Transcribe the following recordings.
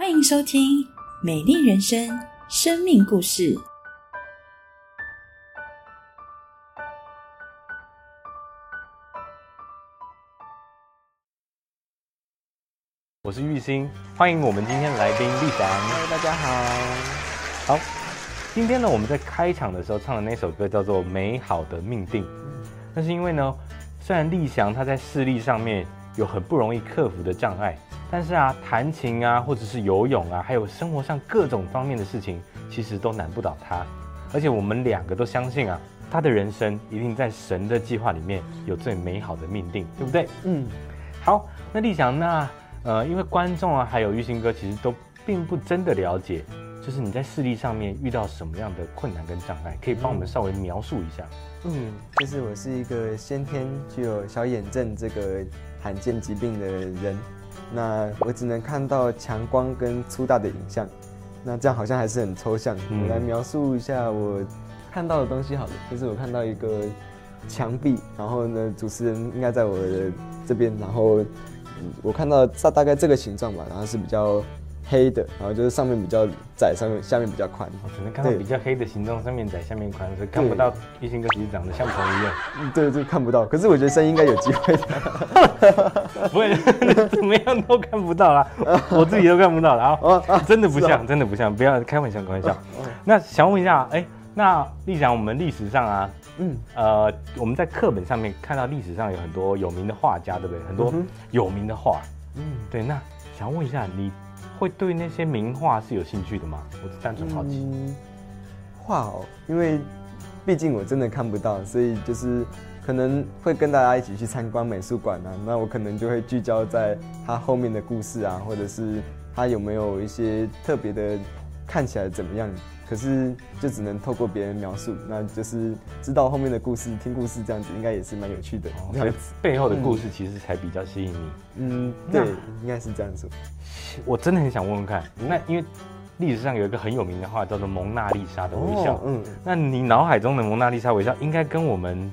欢迎收听《美丽人生》生命故事。我是玉兴，欢迎我们今天的来宾丽翔。嗨，大家好。好，今天呢，我们在开场的时候唱的那首歌叫做《美好的命定》，那是因为呢，虽然丽翔他在视力上面有很不容易克服的障碍，但是啊，弹琴啊，或者是游泳啊，还有生活上各种方面的事情，其实都难不倒他。而且我们两个都相信啊，他的人生一定在神的计划里面有最美好的命定，对不对？嗯，好，那丽翔，那呃，因为观众啊，还有玉兴哥，其实都并不真的了解，就是你在视力上面遇到什么样的困难跟障碍，可以帮我们稍微描述一下。嗯，就是我是一个先天具有小眼症这个罕见疾病的人，那我只能看到强光跟粗大的影像，那这样好像还是很抽象。嗯我来描述一下我看到的东西好了，就是我看到一个墙壁，然后呢，主持人应该在我的这边，然后嗯我看到大大概这个形状吧，然后是比较黑的，然后就是上面比较窄，上面下面比较宽。我只能看到比较黑的形状，上面窄，下面宽，所以看不到玉兴哥其实长得像彭于晏。嗯 对，就看不到。可是我觉得声音应该有机会的。不会，怎么样都看不到啦，我自己都看不到啦。哦啊，真的不像，真的不像，不要开玩笑，开玩笑。那想问一下，哎，那丽翔，我们历史上啊，嗯，呃，我们在课本上面看到历史上有很多有名的画家，对不对？很多有名的画，嗯，对。那想问一下，你会对那些名画是有兴趣的吗？我是单纯好奇。嗯画哦，因为毕竟我真的看不到，所以就是可能会跟大家一起去参观美术馆啊。那我可能就会聚焦在它后面的故事啊，或者是它有没有一些特别的看起来怎么样。可是就只能透过别人描述，那就是知道后面的故事，听故事这样子，应该也是蛮有趣的。哦所以这样子，背后的故事其实才比较吸引你。嗯，对，应该是这样子。我真的很想问问看，那因为历史上有一个很有名的话叫做蒙娜丽莎的微笑，嗯，那你脑海中的蒙娜丽莎微笑应该跟我们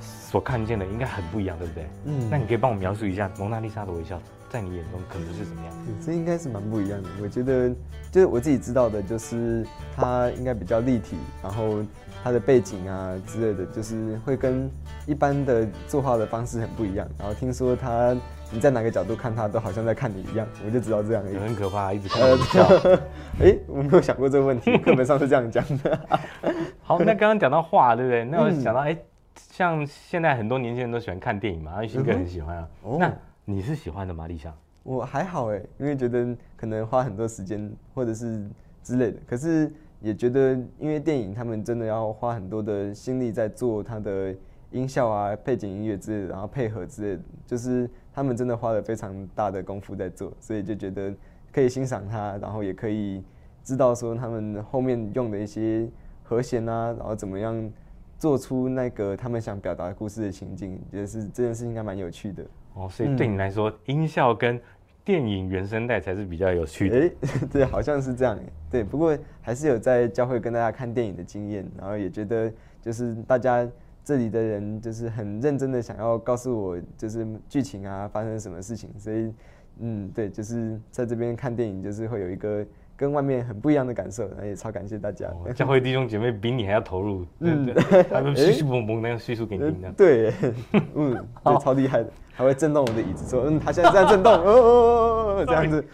所看见的应该很不一样，对不对？嗯那你可以帮我描述一下蒙娜丽莎的微笑在你眼中可能是怎么样？嗯这应该是蛮不一样的。我觉得，就是我自己知道的，就是它应该比较立体，然后它的背景啊之类的，就是会跟一般的作画的方式很不一样。然后听说它，你在哪个角度看它，都好像在看你一样，我就知道这样而已。很可怕，一直看笑。哎、我没有想过这个问题，课本上是这样讲的。好，那刚刚讲到画，对不对？那我嗯想到，哎、像现在很多年轻人都喜欢看电影嘛，玉兴哥很喜欢啊。哦那你是喜欢的吗？丽香？我还好哎，因为觉得可能花很多时间或者是之类的，可是也觉得因为电影他们真的要花很多的心力在做它的音效啊、背景音乐之类的，然后配合之类的，就是他们真的花了非常大的功夫在做，所以就觉得可以欣赏它，然后也可以知道说他们后面用的一些和弦啊，然后怎么样做出那个他们想表达故事的情境，觉得是这件事应该蛮有趣的。哦，所以对你来说，音效跟电影原声带才是比较有趣的。哎、对，好像是这样哎。对，不过还是有在教会跟大家看电影的经验，然后也觉得就是大家这里的人就是很认真的想要告诉我就是剧情啊发生什么事情，所以嗯，对，就是在这边看电影就是会有一个跟外面很不一样的感受，然后也超感谢大家。哦 教会弟兄姐妹比你还要投入，嗯嗯，他们叙叙嘣嘣那样叙述给你呃听的。对，嗯，对，超厉害的，还会震动我的椅子，说嗯，它现在在震动，哦哦哦哦，这样子，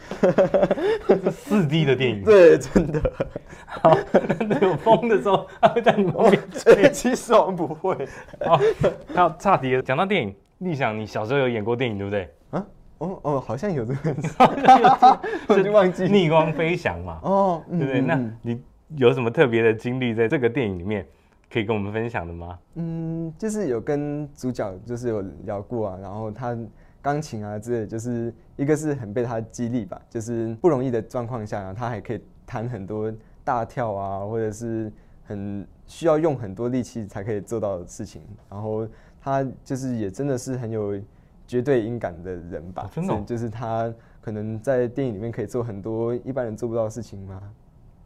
四 D 的电影，对，真的。好，那有风的时候，它会在你旁边吹，其实我们不会。好，还有差题了，讲到电影，立想你小时候有演过电影对不对？啊，哦哦，好像有这个，我就忘记。逆光飞翔嘛，哦，对不对？那你有什么特别的经历在这个电影里面可以跟我们分享的吗？嗯，就是有跟主角就是有聊过啊，然后他钢琴啊之类，就是一个是很被他激励吧，就是不容易的状况下、啊，他还可以弹很多大跳啊，或者是很需要用很多力气才可以做到的事情，然后他就是也真的是很有绝对音感的人吧哦，真的就是他可能在电影里面可以做很多一般人做不到的事情吗？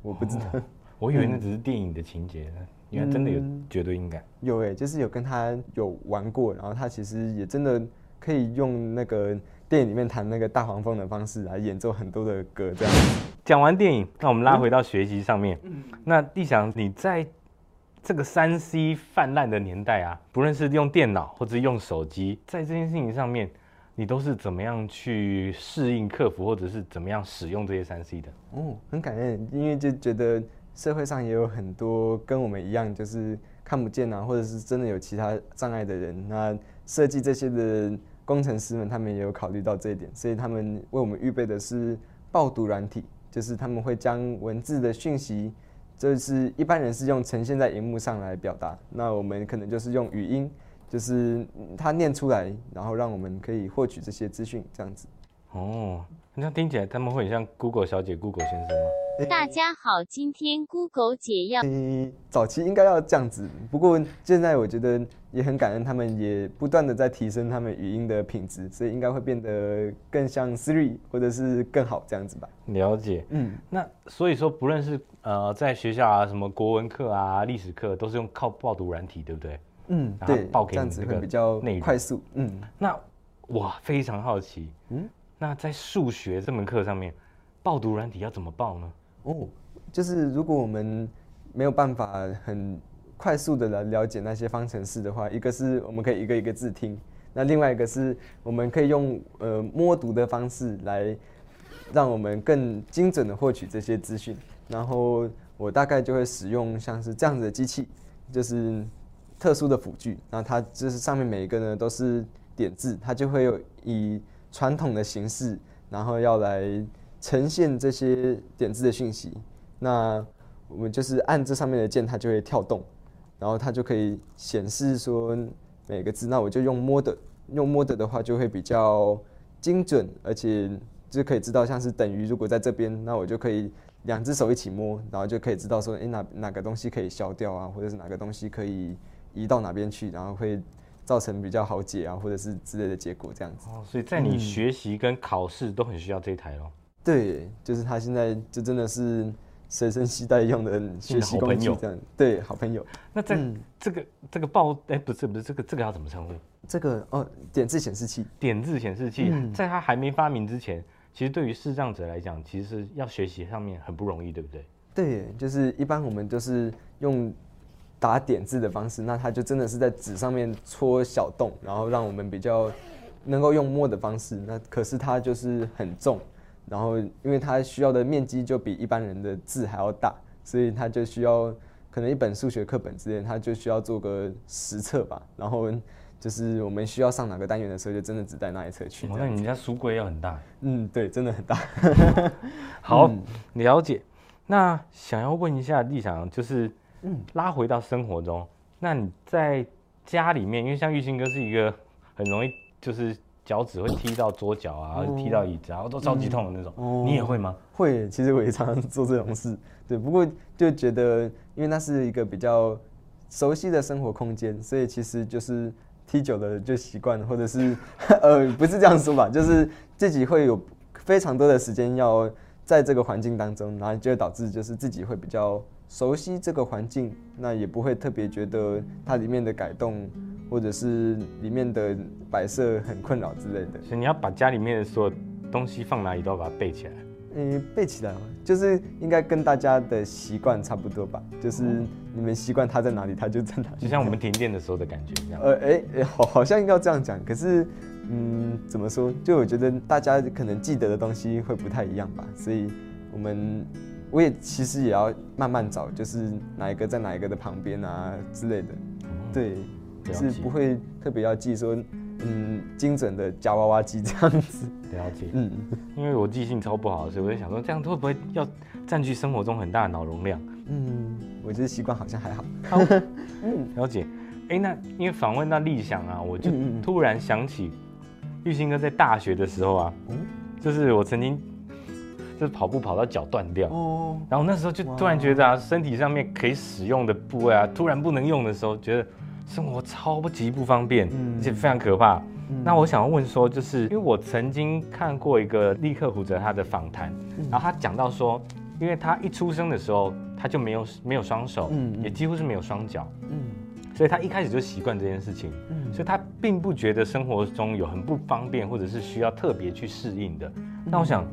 我不知道。我以为那只是电影的情节呢，原来真的有嗯绝对音感。有诶、就是有跟他有玩过，然后他其实也真的可以用那个电影里面弹那个大黄蜂的方式来演奏很多的歌，这样。讲完电影，那我们拉回到学习上面。那立想，你在这个三 C 泛滥的年代啊，不论是用电脑或者用手机，在这件事情上面，你都是怎么样去适应、克服，或者是怎么样使用这些三 C 的？哦，很感恩，因为就觉得社会上也有很多跟我们一样，就是看不见啊，或者是真的有其他障碍的人。那设计这些的工程师们，他们也有考虑到这一点，所以他们为我们预备的是爆读软体，就是他们会将文字的讯息。就是一般人是用呈现在荧幕上来表达，那我们可能就是用语音，就是他念出来，然后让我们可以获取这些资讯，这样子。哦，那听起来他们会很像 Google 小姐、Google 先生吗？大家好，今天 Google 姐要。早期应该要这样子，不过现在我觉得也很感恩，他们也不断的在提升他们语音的品质，所以应该会变得更像 Siri 或者是更好这样子吧。了解，嗯，那所以说不论是呃在学校啊，什么国文课啊、历史课，都是用靠报读软体，对不对？嗯，对，报给你这个比较快速。嗯，那我非常好奇，嗯，那在数学这门课上面，报读软体要怎么报呢？哦，就是如果我们没有办法很快速的来了解那些方程式的话，一个是我们可以一个一个字听，那另外一个是我们可以用呃摸读的方式来让我们更精准的获取这些资讯。然后我大概就会使用像是这样子的机器，就是特殊的辅具，然后它就是上面每一个呢都是点字，它就会有以传统的形式，然后要来。呈现这些点字的讯息，那我们就是按这上面的键，它就会跳动，然后它就可以显示说每个字。那我就用摸的，用摸的的话就会比较精准，而且就可以知道像是等于，如果在这边，那我就可以两只手一起摸，然后就可以知道说，哎哪哪个东西可以消掉啊，或者是哪个东西可以移到哪边去，然后会造成比较好解啊，或者是之类的结果这样子。哦，所以在你学习跟考试都很需要这一台咯。对，就是他现在就真的是随身携带用的学习工具，这样对好朋友。那在这个这个报哎不是不是这个这个要怎么称呼？这个哦点字显示器，点字显示器，在它还没发明之前，其实对于视障者来讲，其实是要学习上面很不容易，对不对？对，就是一般我们就是用打点字的方式，那它就真的是在纸上面戳小洞，然后让我们比较能够用摸的方式。那可是它就是很重。然后，因为它需要的面积就比一般人的字还要大，所以它就需要可能一本数学课本之类，它就需要做个实册吧。然后就是我们需要上哪个单元的时候，就真的只带那一册去。那你家书柜要很大？嗯，对，真的很大。好，了解。那想要问一下立翔，就是嗯，拉回到生活中，那你在家里面，因为像玉兴哥是一个很容易就是。脚趾会踢到桌脚啊，踢到椅子，然后都超级痛的那种。你也会吗？会，其实我也常常做这种事。对，不过就觉得，因为那是一个比较熟悉的生活空间，所以其实就是踢久了就习惯了，或者是 呃，不是这样说吧，就是自己会有非常多的时间要在这个环境当中，然后就会导致就是自己会比较熟悉这个环境，那也不会特别觉得它里面的改动。或者是里面的摆设很困扰之类的，所以你要把家里面的所有东西放哪里都要把它背起来。嗯，背起来就是应该跟大家的习惯差不多吧，就是你们习惯它在哪里，它就在哪里。就像我们停电的时候的感觉一样。呃，哎哎，好，好像要这样讲。可是，嗯，怎么说？就我觉得大家可能记得的东西会不太一样吧。所以，我们我也其实也要慢慢找，就是哪一个在哪一个的旁边啊之类的。对。就是不会特别要记说，嗯，精准的夹娃娃机这样子。了解，嗯，因为我记性超不好，所以我就想说，这样会不会要占据生活中很大的脑容量？嗯，我觉得习惯好像还好。好，嗯，了解。哎，那因为访问到立想啊，我就突然想起玉兴哥在大学的时候啊，就是我曾经就是跑步跑到脚断掉，哦，然后那时候就突然觉得啊，身体上面可以使用的部位啊，突然不能用的时候，觉得。生活超级不方便，而且非常可怕。那我想要问说，就是因为我曾经看过一个立刻胡哲他的访谈，然后他讲到说，因为他一出生的时候他就没有没有双手，也几乎是没有双脚，所以他一开始就习惯这件事情。所以他并不觉得生活中有很不方便，或者是需要特别去适应的。那我想，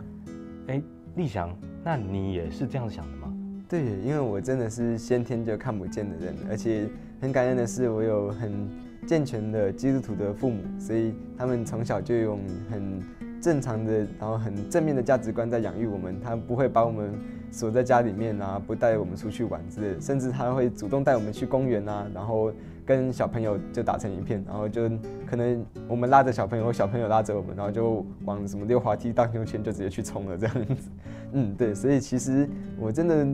哎，立翔，那你也是这样想的吗？对，因为我真的是先天就看不见的人，而且很感恩的是，我有很健全的基督徒的父母，所以他们从小就用很正常的，然后很正面的价值观在养育我们。他不会把我们锁在家里面啊，不带我们出去玩之类的，甚至他会主动带我们去公园啊，然后跟小朋友就打成一片，然后就可能我们拉着小朋友，小朋友拉着我们，然后就往什么溜滑梯、荡秋千就直接去冲了这样子。嗯，对，所以其实我真的。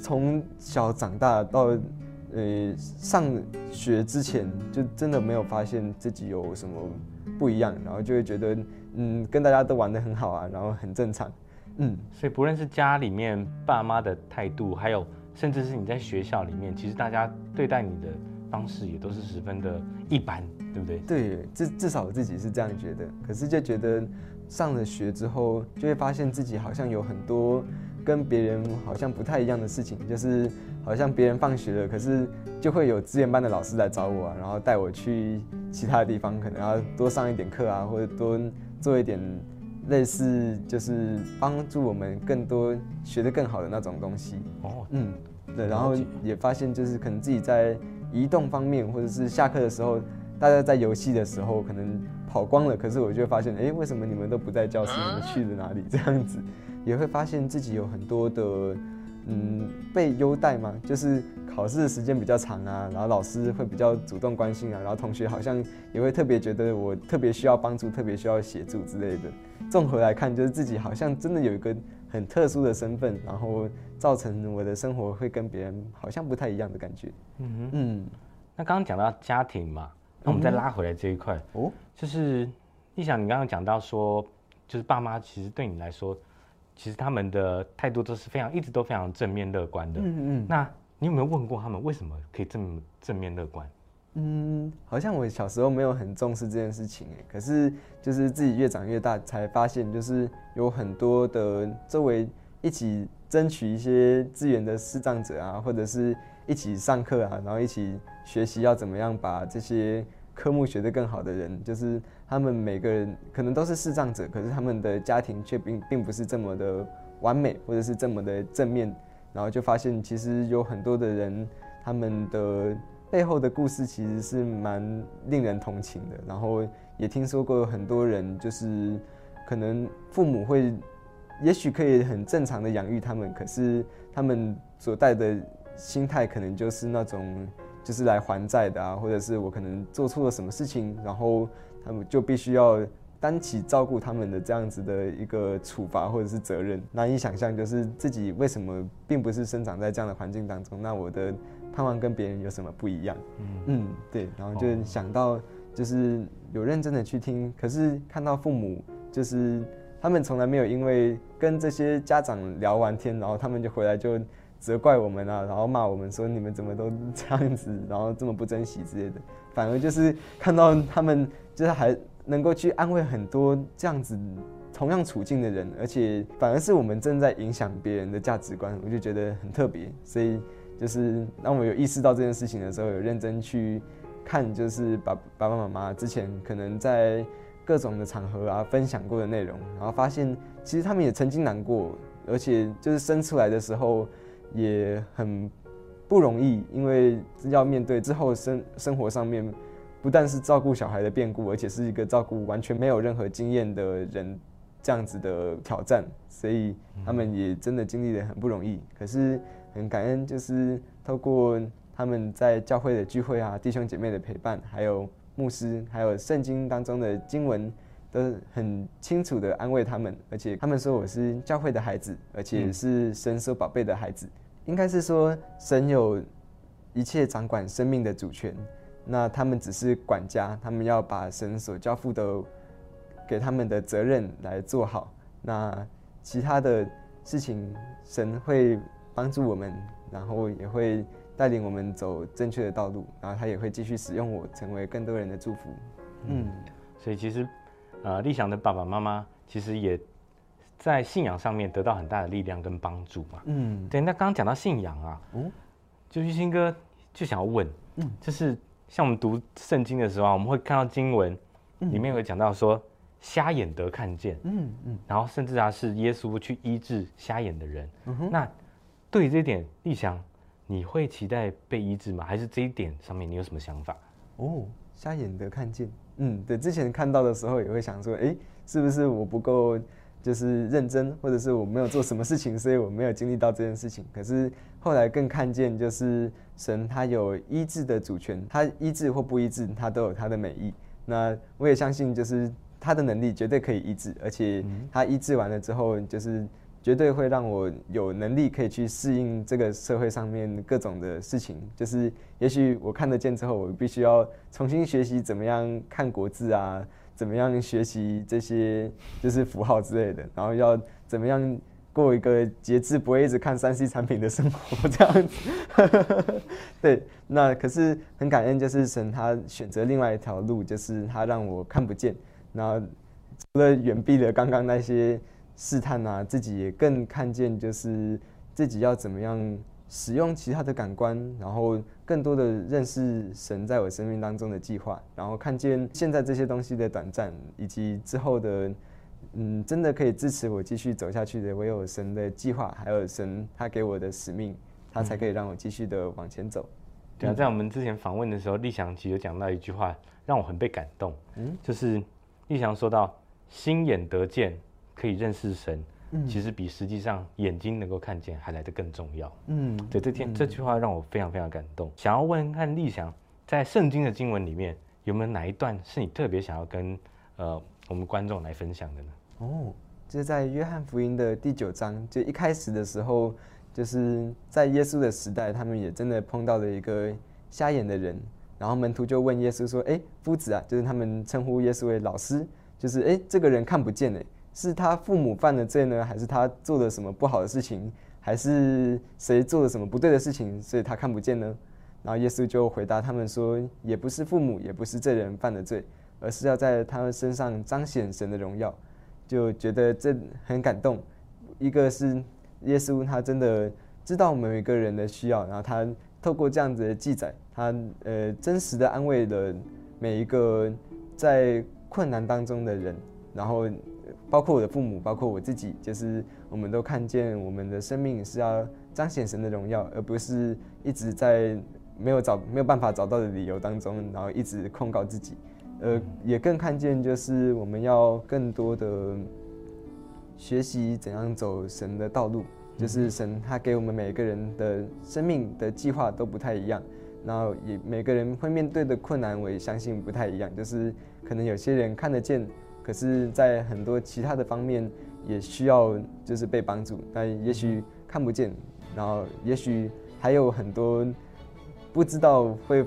从小长大到，呃，上学之前，就真的没有发现自己有什么不一样，然后就会觉得，嗯，跟大家都玩得很好啊，然后很正常，嗯。所以不论是家里面爸妈的态度，还有甚至是你在学校里面，其实大家对待你的方式也都是十分的一般，对不对？对，至至少我自己是这样觉得。可是就觉得上了学之后，就会发现自己好像有很多。跟别人好像不太一样的事情，就是好像别人放学了，可是就会有资源班的老师来找我啊，然后带我去其他的地方，可能要多上一点课啊，或者多做一点类似就是帮助我们更多学得更好的那种东西。哦，嗯，对，然后也发现就是可能自己在移动方面，或者是下课的时候，大家在游戏的时候可能跑光了，可是我就发现，哎，为什么你们都不在教室？你们去了哪里？这样子。也会发现自己有很多的，嗯，被优待嘛，就是考试的时间比较长啊，然后老师会比较主动关心啊，然后同学好像也会特别觉得我特别需要帮助，特别需要协助之类的。综合来看，就是自己好像真的有一个很特殊的身份，然后造成我的生活会跟别人好像不太一样的感觉。嗯哼，嗯。那刚刚讲到家庭嘛，那我们再拉回来这一块哦，就是你想你刚刚讲到说，就是爸妈其实对你来说。其实他们的态度都是非常，一直都非常正面乐观的。嗯嗯。那你有没有问过他们为什么可以这么正面乐观？嗯，好像我小时候没有很重视这件事情哎，可是就是自己越长越大才发现，就是有很多的周围一起争取一些资源的视障者啊，或者是一起上课啊，然后一起学习要怎么样把这些科目学得更好的人，就是。他们每个人可能都是视障者，可是他们的家庭却并并不是这么的完美，或者是这么的正面。然后就发现，其实有很多的人，他们的背后的故事其实是蛮令人同情的。然后也听说过很多人，就是可能父母会，也许可以很正常的养育他们，可是他们所带的心态可能就是那种，就是来还债的啊，或者是我可能做错了什么事情，然后。他们就必须要担起照顾他们的这样子的一个处罚或者是责任，难以想象，就是自己为什么并不是生长在这样的环境当中，那我的盼望跟别人有什么不一样？嗯嗯，对，然后就想到就是有认真的去听，可是看到父母就是他们从来没有因为跟这些家长聊完天，然后他们就回来就责怪我们啊，然后骂我们说你们怎么都这样子，然后这么不珍惜之类的，反而就是看到他们。就是还能够去安慰很多这样子同样处境的人，而且反而是我们正在影响别人的价值观，我就觉得很特别。所以就是当我有意识到这件事情的时候，有认真去看，就是爸爸爸妈妈之前可能在各种的场合啊分享过的内容，然后发现其实他们也曾经难过，而且就是生出来的时候也很不容易，因为要面对之后生生活上面。不但是照顾小孩的变故，而且是一个照顾完全没有任何经验的人，这样子的挑战，所以他们也真的经历的很不容易。可是很感恩，就是透过他们在教会的聚会啊，弟兄姐妹的陪伴，还有牧师，还有圣经当中的经文，都很清楚的安慰他们。而且他们说我是教会的孩子，而且是神所宝贝的孩子。应该是说神有一切掌管生命的主权。那他们只是管家，他们要把神所交付的给他们的责任来做好。那其他的事情，神会帮助我们，然后也会带领我们走正确的道路，然后他也会继续使用我，成为更多人的祝福。嗯，所以其实，呃，立翔的爸爸妈妈其实也在信仰上面得到很大的力量跟帮助嘛。嗯，对。那刚刚讲到信仰啊，嗯，就玉兴哥就想要问，嗯，就是。像我们读圣经的时候啊，我们会看到经文里面有讲到说，瞎眼得看见，嗯嗯，然后甚至啊是耶稣去医治瞎眼的人。嗯哼那对于这一点，立翔，你会期待被医治吗？还是这一点上面你有什么想法？哦，瞎眼的看见，嗯，对，之前看到的时候也会想说，哎，是不是我不够就是认真，或者是我没有做什么事情，所以我没有经历到这件事情。可是后来更看见，就是神他有医治的主权，他医治或不医治，他都有他的美意。那我也相信，就是他的能力绝对可以医治，而且他医治完了之后，就是绝对会让我有能力可以去适应这个社会上面各种的事情。就是也许我看得见之后，我必须要重新学习怎么样看国字啊，怎么样学习这些就是符号之类的，然后要怎么样过一个节制，不会一直看三 C 产品的生活这样子。对，那可是很感恩，就是神他选择另外一条路，就是他让我看不见，然后除了远避了刚刚那些试探啊，自己也更看见，就是自己要怎么样使用其他的感官，然后更多的认识神在我生命当中的计划，然后看见现在这些东西的短暂，以及之后的，嗯，真的可以支持我继续走下去的，唯有神的计划，还有神他给我的使命，他才可以让我继续的往前走。对啊，在我们之前访问的时候，立翔其实有讲到一句话，让我很被感动。嗯，就是立翔说到，心眼得见，可以认识神，嗯其实比实际上眼睛能够看见还来得更重要。嗯，对，这天这句话让我非常非常感动。想要问看立翔，在圣经的经文里面，有没有哪一段是你特别想要跟呃我们观众来分享的呢？哦，就是在约翰福音的第九章，就一开始的时候，就是在耶稣的时代，他们也真的碰到了一个瞎眼的人，然后门徒就问耶稣说：“哎，夫子啊，就是他们称呼耶稣为老师，就是哎，这个人看不见哎，是他父母犯了罪呢，还是他做了什么不好的事情，还是谁做了什么不对的事情，所以他看不见呢？”然后耶稣就回答他们说：“也不是父母，也不是这人犯了罪，而是要在他们身上彰显神的荣耀。”就觉得这很感动。一个是耶稣，他真的知道我们每个人的需要，然后他透过这样子的记载，他呃真实的安慰了每一个在困难当中的人，然后包括我的父母，包括我自己，就是我们都看见我们的生命是要彰显神的荣耀，而不是一直在没有找没有办法找到的理由当中，然后一直控告自己。呃，也更看见就是我们要更多的学习怎样走神的道路，就是神他给我们每个人的生命的计划都不太一样，然后也每个人会面对的困难，我也相信不太一样，就是可能有些人看得见，可是在很多其他的方面也需要就是被帮助，但也许看不见，然后也许还有很多。不知道会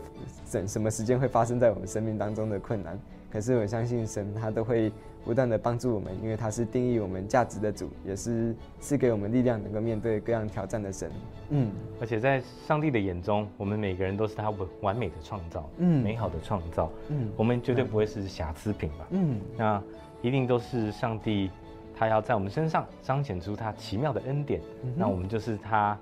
怎什么时间会发生在我们生命当中的困难，可是我相信神他都会不断的帮助我们，因为他是定义我们价值的主，也是赐给我们力量能够面对各样挑战的神。嗯，而且在上帝的眼中，我们每个人都是他完完美的创造，嗯美好的创造，嗯我们绝对不会是瑕疵品吧？嗯那一定都是上帝，他要在我们身上彰显出他奇妙的恩典。那我们就是他，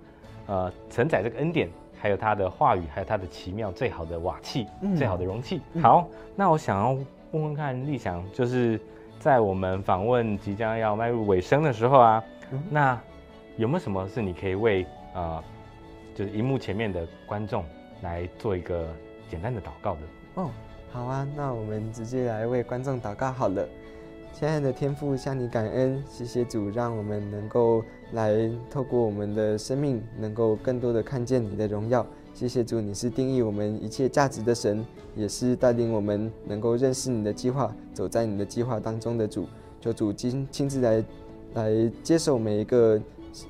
呃，承载这个恩典，还有他的话语，还有他的奇妙最好的瓦器，嗯最好的容器。好，那我想要问问看立翔，就是在我们访问即将要迈入尾声的时候啊，嗯那有没有什么是你可以为呃，就是荧幕前面的观众来做一个简单的祷告的？哦，好啊，那我们直接来为观众祷告好了。亲爱的天父，向你感恩，谢谢主，让我们能够来透过我们的生命，能够更多的看见你的荣耀。谢谢主，你是定义我们一切价值的神，也是带领我们能够认识你的计划，走在你的计划当中的主。求主亲亲自来来接受每一个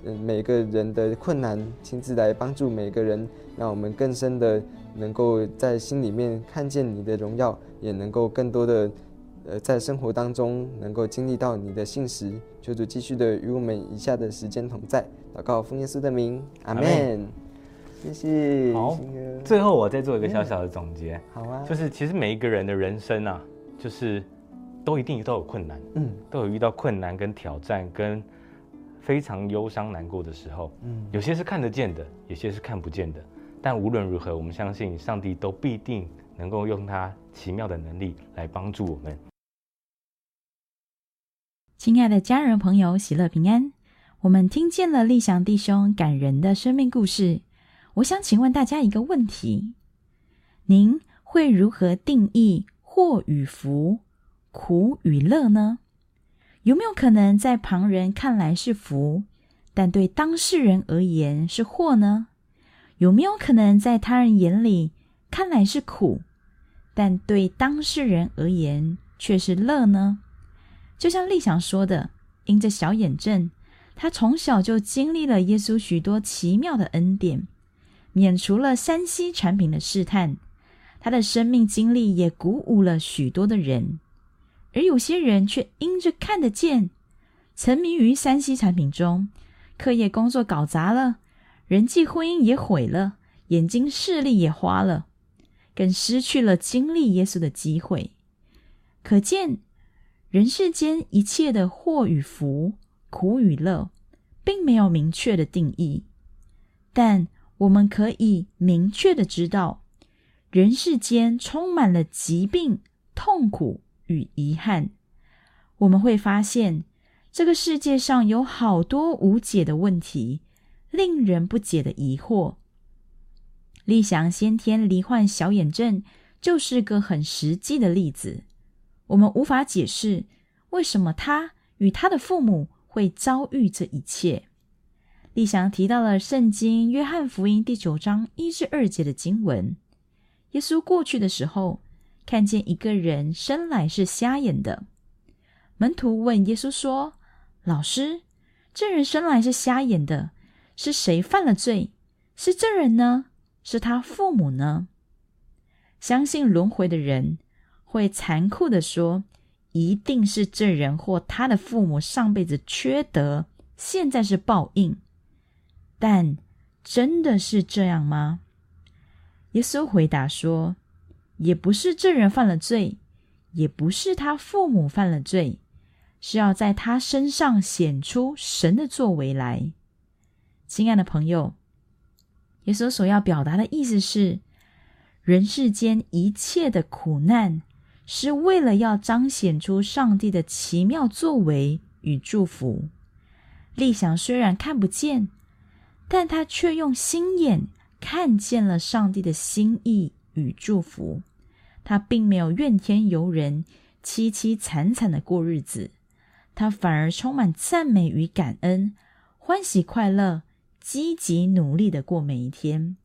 呃每个人的困难，亲自来帮助每个人，让我们更深的能够在心里面看见你的荣耀，也能够更多的呃在生活当中能够经历到你的信实。求主继续的与我们以下的时间同在，祷告奉耶稣的名，阿门门。谢谢，好最后我再做一个小小的总结。好啊，就是其实每一个人的人生啊，就是都一定都有困难，嗯都有遇到困难跟挑战，跟非常忧伤难过的时候。嗯有些是看得见的，有些是看不见的。但无论如何，我们相信上帝都必定能够用他奇妙的能力来帮助我们。亲爱的家人朋友，喜乐平安！我们听见了立祥弟兄感人的生命故事。我想请问大家一个问题：您会如何定义祸与福、苦与乐呢？有没有可能在旁人看来是福，但对当事人而言是祸呢？有没有可能在他人眼里看来是苦，但对当事人而言却是乐呢？就像立想说的，因着小眼症，他从小就经历了耶稣许多奇妙的恩典，免除了山西产品的试探。他的生命经历也鼓舞了许多的人，而有些人却因着看得见，沉迷于山西产品中，课业工作搞砸了，人际婚姻也毁了，眼睛视力也花了，更失去了经历耶稣的机会。可见。人世间一切的祸与福、苦与乐，并没有明确的定义，但我们可以明确的知道，人世间充满了疾病、痛苦与遗憾。我们会发现，这个世界上有好多无解的问题，令人不解的疑惑。立祥先天罹患小眼症，就是个很实际的例子。我们无法解释为什么他与他的父母会遭遇这一切。立祥提到了圣经约翰福音第九章一至二节的经文：耶稣过去的时候，看见一个人生来是瞎眼的。门徒问耶稣说：“老师，这人生来是瞎眼的，是谁犯了罪？是这人呢？是他父母呢？”相信轮回的人。会残酷的说，一定是这人或他的父母上辈子缺德，现在是报应。但真的是这样吗？耶稣回答说，也不是这人犯了罪，也不是他父母犯了罪，是要在他身上显出神的作为来。亲爱的朋友，耶稣所要表达的意思是，人世间一切的苦难。是为了要彰显出上帝的奇妙作为与祝福。立想虽然看不见，但他却用心眼看见了上帝的心意与祝福。他并没有怨天尤人、凄凄惨惨的过日子，他反而充满赞美与感恩，欢喜快乐，积极努力的过每一天。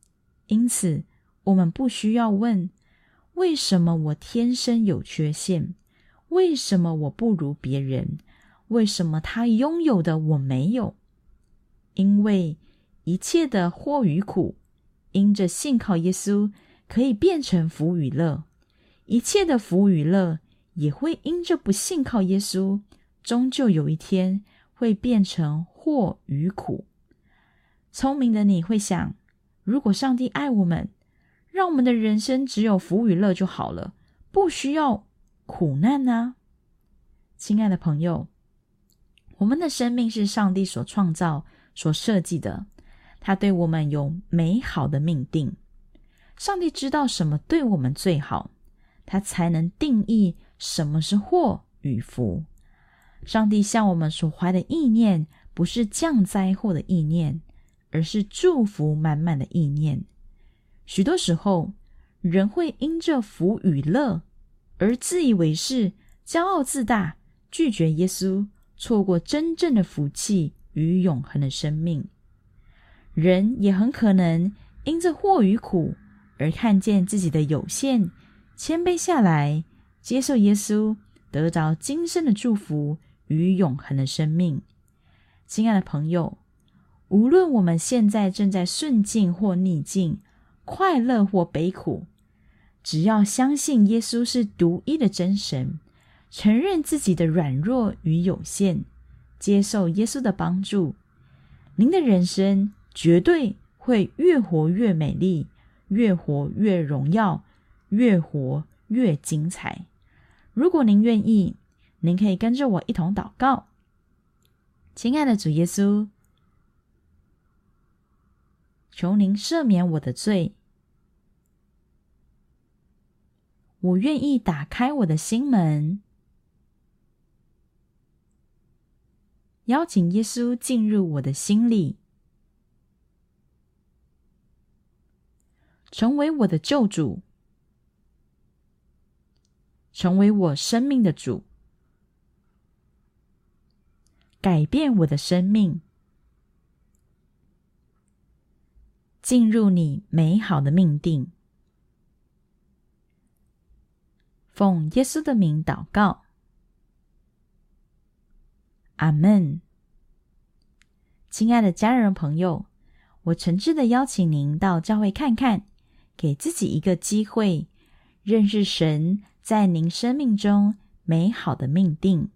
因此，我们不需要问。为什么我天生有缺陷？为什么我不如别人？为什么他拥有的我没有？因为一切的祸与苦，因着信靠耶稣，可以变成福与乐；一切的福与乐，也会因着不信靠耶稣，终究有一天会变成祸与苦。聪明的你会想：如果上帝爱我们，让我们的人生只有福与乐就好了，不需要苦难啊！亲爱的朋友，我们的生命是上帝所创造、所设计的，他对我们有美好的命定。上帝知道什么对我们最好，他才能定义什么是祸与福。上帝向我们所怀的意念，不是降灾祸的意念，而是祝福满满的意念。许多时候，人会因着福与乐而自以为是、骄傲自大，拒绝耶稣，错过真正的福气与永恒的生命。人也很可能因着祸与苦而看见自己的有限，谦卑下来，接受耶稣，得着今生的祝福与永恒的生命。亲爱的朋友，无论我们现在正在顺境或逆境，快乐或悲苦，只要相信耶稣是独一的真神，承认自己的软弱与有限，接受耶稣的帮助，您的人生绝对会越活越美丽，越活越荣耀，越活越精彩。如果您愿意，您可以跟着我一同祷告。亲爱的主耶稣，求您赦免我的罪。我愿意打开我的心门，邀请耶稣进入我的心里，成为我的救主，成为我生命的主，改变我的生命。进入你美好的命定，奉耶稣的名祷告，阿门。亲爱的家人朋友，我诚挚的邀请您到教会看看，给自己一个机会，认识神在您生命中美好的命定。